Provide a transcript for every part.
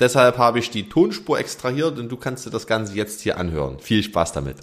Deshalb habe ich die Tonspur extrahiert und du kannst dir das Ganze jetzt hier anhören. Viel Spaß damit.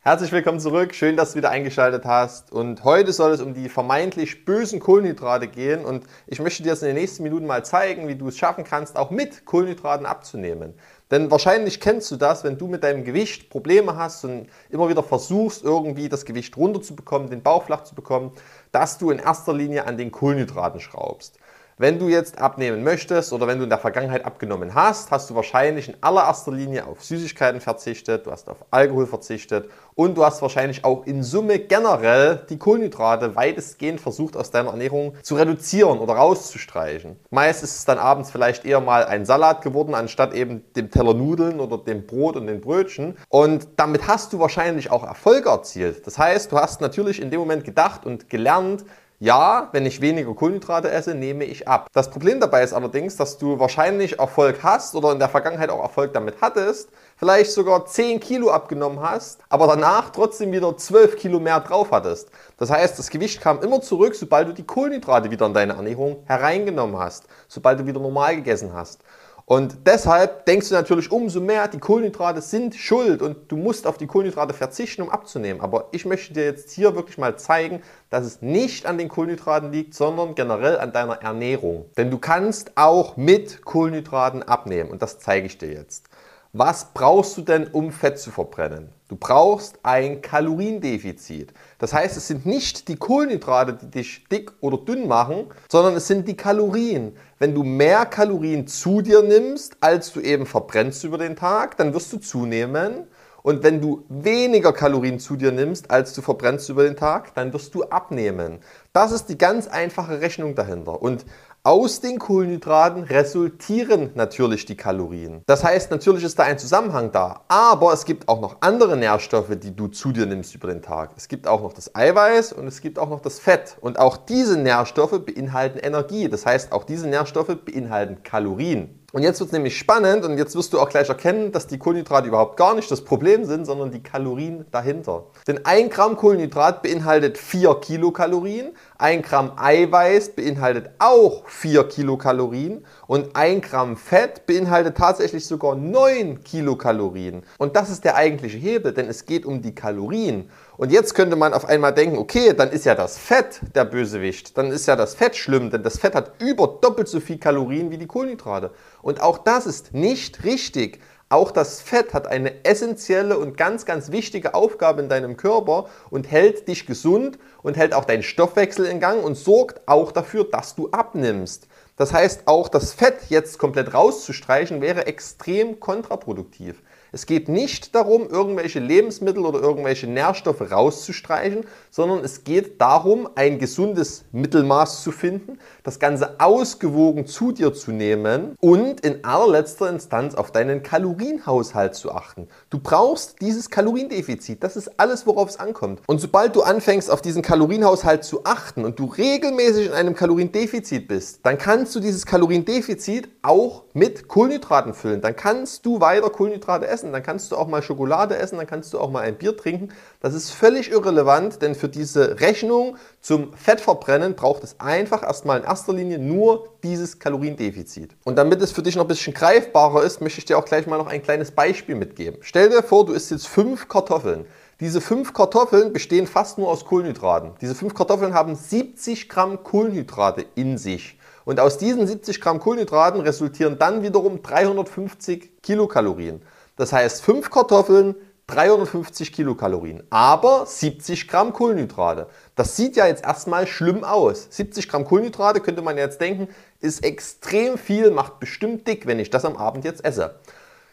Herzlich willkommen zurück. Schön, dass du wieder eingeschaltet hast. Und heute soll es um die vermeintlich bösen Kohlenhydrate gehen. Und ich möchte dir das in den nächsten Minuten mal zeigen, wie du es schaffen kannst, auch mit Kohlenhydraten abzunehmen. Denn wahrscheinlich kennst du das, wenn du mit deinem Gewicht Probleme hast und immer wieder versuchst, irgendwie das Gewicht runterzubekommen, den Bauch flach zu bekommen, dass du in erster Linie an den Kohlenhydraten schraubst. Wenn du jetzt abnehmen möchtest oder wenn du in der Vergangenheit abgenommen hast, hast du wahrscheinlich in allererster Linie auf Süßigkeiten verzichtet, du hast auf Alkohol verzichtet und du hast wahrscheinlich auch in Summe generell die Kohlenhydrate weitestgehend versucht aus deiner Ernährung zu reduzieren oder rauszustreichen. Meist ist es dann abends vielleicht eher mal ein Salat geworden, anstatt eben dem Teller Nudeln oder dem Brot und den Brötchen. Und damit hast du wahrscheinlich auch Erfolg erzielt. Das heißt, du hast natürlich in dem Moment gedacht und gelernt, ja, wenn ich weniger Kohlenhydrate esse, nehme ich ab. Das Problem dabei ist allerdings, dass du wahrscheinlich Erfolg hast oder in der Vergangenheit auch Erfolg damit hattest, vielleicht sogar 10 Kilo abgenommen hast, aber danach trotzdem wieder 12 Kilo mehr drauf hattest. Das heißt, das Gewicht kam immer zurück, sobald du die Kohlenhydrate wieder in deine Ernährung hereingenommen hast, sobald du wieder normal gegessen hast. Und deshalb denkst du natürlich umso mehr, die Kohlenhydrate sind schuld und du musst auf die Kohlenhydrate verzichten, um abzunehmen. Aber ich möchte dir jetzt hier wirklich mal zeigen, dass es nicht an den Kohlenhydraten liegt, sondern generell an deiner Ernährung. Denn du kannst auch mit Kohlenhydraten abnehmen und das zeige ich dir jetzt. Was brauchst du denn, um Fett zu verbrennen? Du brauchst ein Kaloriendefizit. Das heißt, es sind nicht die Kohlenhydrate, die dich dick oder dünn machen, sondern es sind die Kalorien. Wenn du mehr Kalorien zu dir nimmst, als du eben verbrennst über den Tag, dann wirst du zunehmen. Und wenn du weniger Kalorien zu dir nimmst, als du verbrennst über den Tag, dann wirst du abnehmen. Das ist die ganz einfache Rechnung dahinter. Und aus den Kohlenhydraten resultieren natürlich die Kalorien. Das heißt, natürlich ist da ein Zusammenhang da. Aber es gibt auch noch andere Nährstoffe, die du zu dir nimmst über den Tag. Es gibt auch noch das Eiweiß und es gibt auch noch das Fett. Und auch diese Nährstoffe beinhalten Energie. Das heißt, auch diese Nährstoffe beinhalten Kalorien. Und jetzt wird es nämlich spannend und jetzt wirst du auch gleich erkennen, dass die Kohlenhydrate überhaupt gar nicht das Problem sind, sondern die Kalorien dahinter. Denn ein Gramm Kohlenhydrat beinhaltet 4 Kilokalorien, ein Gramm Eiweiß beinhaltet auch 4 Kilokalorien und ein Gramm Fett beinhaltet tatsächlich sogar 9 Kilokalorien. Und das ist der eigentliche Hebel, denn es geht um die Kalorien. Und jetzt könnte man auf einmal denken, okay, dann ist ja das Fett der Bösewicht. Dann ist ja das Fett schlimm, denn das Fett hat über doppelt so viel Kalorien wie die Kohlenhydrate. Und auch das ist nicht richtig. Auch das Fett hat eine essentielle und ganz, ganz wichtige Aufgabe in deinem Körper und hält dich gesund und hält auch deinen Stoffwechsel in Gang und sorgt auch dafür, dass du abnimmst. Das heißt, auch das Fett jetzt komplett rauszustreichen wäre extrem kontraproduktiv. Es geht nicht darum, irgendwelche Lebensmittel oder irgendwelche Nährstoffe rauszustreichen, sondern es geht darum, ein gesundes Mittelmaß zu finden, das Ganze ausgewogen zu dir zu nehmen und in allerletzter Instanz auf deinen Kalorienhaushalt zu achten. Du brauchst dieses Kaloriendefizit. Das ist alles, worauf es ankommt. Und sobald du anfängst, auf diesen Kalorienhaushalt zu achten und du regelmäßig in einem Kaloriendefizit bist, dann kannst du dieses Kaloriendefizit auch mit Kohlenhydraten füllen. Dann kannst du weiter Kohlenhydrate essen essen, dann kannst du auch mal Schokolade essen, dann kannst du auch mal ein Bier trinken. Das ist völlig irrelevant, denn für diese Rechnung zum Fettverbrennen braucht es einfach erstmal in erster Linie nur dieses Kaloriendefizit. Und damit es für dich noch ein bisschen greifbarer ist, möchte ich dir auch gleich mal noch ein kleines Beispiel mitgeben. Stell dir vor, du isst jetzt fünf Kartoffeln. Diese fünf Kartoffeln bestehen fast nur aus Kohlenhydraten. Diese fünf Kartoffeln haben 70 Gramm Kohlenhydrate in sich. Und aus diesen 70 Gramm Kohlenhydraten resultieren dann wiederum 350 Kilokalorien. Das heißt 5 Kartoffeln, 350 Kilokalorien, aber 70 Gramm Kohlenhydrate. Das sieht ja jetzt erstmal schlimm aus. 70 Gramm Kohlenhydrate könnte man jetzt denken, ist extrem viel, macht bestimmt dick, wenn ich das am Abend jetzt esse.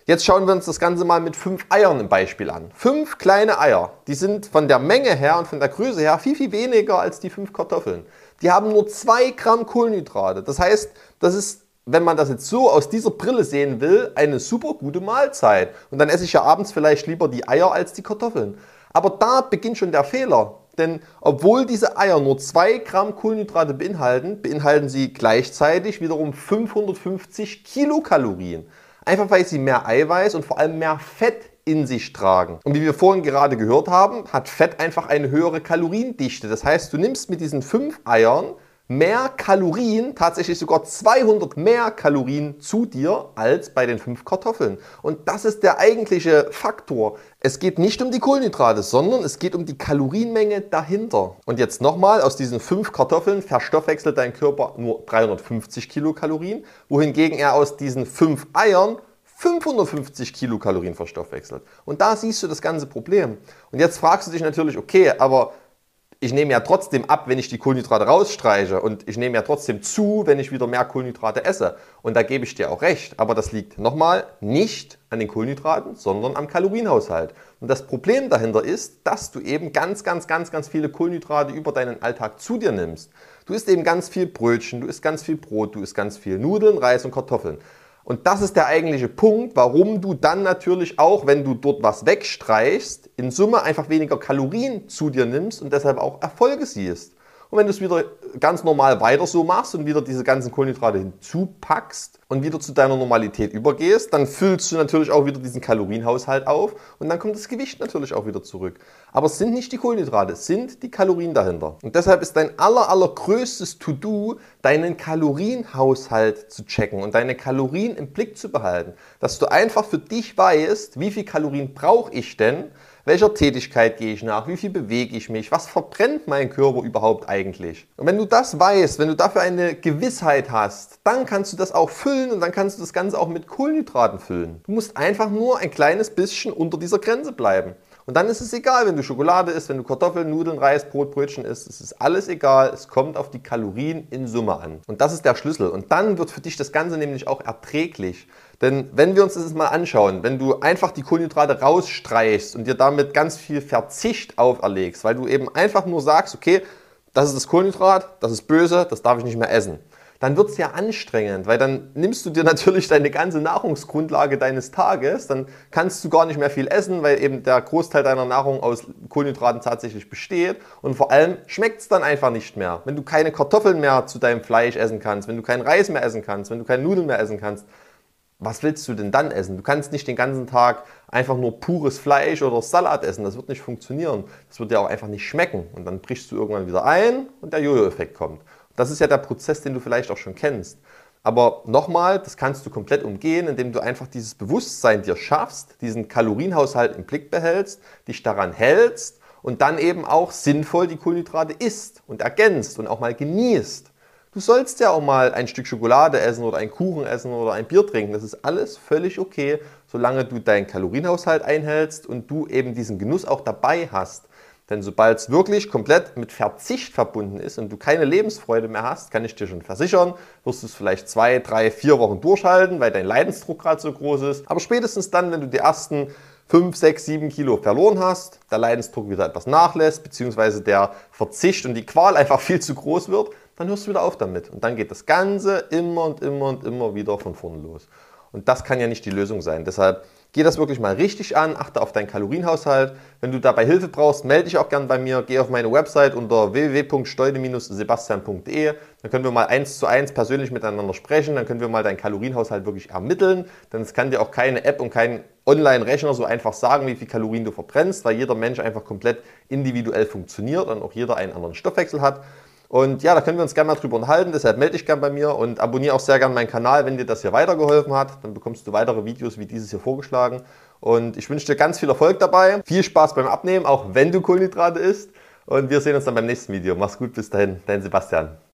Jetzt schauen wir uns das Ganze mal mit 5 Eiern im Beispiel an. 5 kleine Eier, die sind von der Menge her und von der Größe her viel, viel weniger als die 5 Kartoffeln. Die haben nur 2 Gramm Kohlenhydrate. Das heißt, das ist wenn man das jetzt so aus dieser Brille sehen will, eine super gute Mahlzeit. Und dann esse ich ja abends vielleicht lieber die Eier als die Kartoffeln. Aber da beginnt schon der Fehler. Denn obwohl diese Eier nur 2 Gramm Kohlenhydrate beinhalten, beinhalten sie gleichzeitig wiederum 550 Kilokalorien. Einfach weil sie mehr Eiweiß und vor allem mehr Fett in sich tragen. Und wie wir vorhin gerade gehört haben, hat Fett einfach eine höhere Kaloriendichte. Das heißt, du nimmst mit diesen 5 Eiern mehr Kalorien, tatsächlich sogar 200 mehr Kalorien zu dir als bei den fünf Kartoffeln. Und das ist der eigentliche Faktor. Es geht nicht um die Kohlenhydrate, sondern es geht um die Kalorienmenge dahinter. Und jetzt nochmal, aus diesen fünf Kartoffeln verstoffwechselt dein Körper nur 350 Kilokalorien, wohingegen er aus diesen fünf Eiern 550 Kilokalorien verstoffwechselt. Und da siehst du das ganze Problem. Und jetzt fragst du dich natürlich, okay, aber ich nehme ja trotzdem ab, wenn ich die Kohlenhydrate rausstreiche und ich nehme ja trotzdem zu, wenn ich wieder mehr Kohlenhydrate esse. Und da gebe ich dir auch recht. Aber das liegt nochmal nicht an den Kohlenhydraten, sondern am Kalorienhaushalt. Und das Problem dahinter ist, dass du eben ganz, ganz, ganz, ganz viele Kohlenhydrate über deinen Alltag zu dir nimmst. Du isst eben ganz viel Brötchen, du isst ganz viel Brot, du isst ganz viel Nudeln, Reis und Kartoffeln. Und das ist der eigentliche Punkt, warum du dann natürlich auch, wenn du dort was wegstreichst, in Summe einfach weniger Kalorien zu dir nimmst und deshalb auch Erfolge siehst. Und wenn du es wieder ganz normal weiter so machst und wieder diese ganzen Kohlenhydrate hinzupackst und wieder zu deiner Normalität übergehst, dann füllst du natürlich auch wieder diesen Kalorienhaushalt auf und dann kommt das Gewicht natürlich auch wieder zurück. Aber es sind nicht die Kohlenhydrate, es sind die Kalorien dahinter. Und deshalb ist dein aller, allergrößtes To-Do, deinen Kalorienhaushalt zu checken und deine Kalorien im Blick zu behalten. Dass du einfach für dich weißt, wie viel Kalorien brauche ich denn, welcher Tätigkeit gehe ich nach? Wie viel bewege ich mich? Was verbrennt mein Körper überhaupt eigentlich? Und wenn du das weißt, wenn du dafür eine Gewissheit hast, dann kannst du das auch füllen und dann kannst du das Ganze auch mit Kohlenhydraten füllen. Du musst einfach nur ein kleines bisschen unter dieser Grenze bleiben. Und dann ist es egal, wenn du Schokolade isst, wenn du Kartoffeln, Nudeln, Reis, Brot, Brötchen isst. Es ist alles egal. Es kommt auf die Kalorien in Summe an. Und das ist der Schlüssel. Und dann wird für dich das Ganze nämlich auch erträglich. Denn wenn wir uns das mal anschauen, wenn du einfach die Kohlenhydrate rausstreichst und dir damit ganz viel Verzicht auferlegst, weil du eben einfach nur sagst, okay, das ist das Kohlenhydrat, das ist böse, das darf ich nicht mehr essen. Dann wird es ja anstrengend, weil dann nimmst du dir natürlich deine ganze Nahrungsgrundlage deines Tages, dann kannst du gar nicht mehr viel essen, weil eben der Großteil deiner Nahrung aus Kohlenhydraten tatsächlich besteht. Und vor allem schmeckt es dann einfach nicht mehr. Wenn du keine Kartoffeln mehr zu deinem Fleisch essen kannst, wenn du keinen Reis mehr essen kannst, wenn du keine Nudeln mehr essen kannst, was willst du denn dann essen? Du kannst nicht den ganzen Tag einfach nur pures Fleisch oder Salat essen. Das wird nicht funktionieren. Das wird dir auch einfach nicht schmecken. Und dann brichst du irgendwann wieder ein und der Jojo-Effekt kommt. Das ist ja der Prozess, den du vielleicht auch schon kennst. Aber nochmal, das kannst du komplett umgehen, indem du einfach dieses Bewusstsein dir schaffst, diesen Kalorienhaushalt im Blick behältst, dich daran hältst und dann eben auch sinnvoll die Kohlenhydrate isst und ergänzt und auch mal genießt. Du sollst ja auch mal ein Stück Schokolade essen oder einen Kuchen essen oder ein Bier trinken. Das ist alles völlig okay, solange du deinen Kalorienhaushalt einhältst und du eben diesen Genuss auch dabei hast. Denn sobald es wirklich komplett mit Verzicht verbunden ist und du keine Lebensfreude mehr hast, kann ich dir schon versichern, wirst du es vielleicht zwei, drei, vier Wochen durchhalten, weil dein Leidensdruck gerade so groß ist. Aber spätestens dann, wenn du die ersten 5, 6, 7 Kilo verloren hast, der Leidensdruck wieder etwas nachlässt, beziehungsweise der Verzicht und die Qual einfach viel zu groß wird, dann hörst du wieder auf damit. Und dann geht das Ganze immer und immer und immer wieder von vorne los. Und das kann ja nicht die Lösung sein. Deshalb Geh das wirklich mal richtig an, achte auf deinen Kalorienhaushalt. Wenn du dabei Hilfe brauchst, melde dich auch gerne bei mir. Geh auf meine Website unter www.steude-sebastian.de. Dann können wir mal eins zu eins persönlich miteinander sprechen. Dann können wir mal deinen Kalorienhaushalt wirklich ermitteln. Denn es kann dir auch keine App und kein Online-Rechner so einfach sagen, wie viel Kalorien du verbrennst, weil jeder Mensch einfach komplett individuell funktioniert und auch jeder einen anderen Stoffwechsel hat. Und ja, da können wir uns gerne mal drüber unterhalten. Deshalb melde dich gerne bei mir und abonniere auch sehr gerne meinen Kanal, wenn dir das hier weitergeholfen hat. Dann bekommst du weitere Videos wie dieses hier vorgeschlagen. Und ich wünsche dir ganz viel Erfolg dabei. Viel Spaß beim Abnehmen, auch wenn du Kohlenhydrate isst. Und wir sehen uns dann beim nächsten Video. Mach's gut, bis dahin. Dein Sebastian.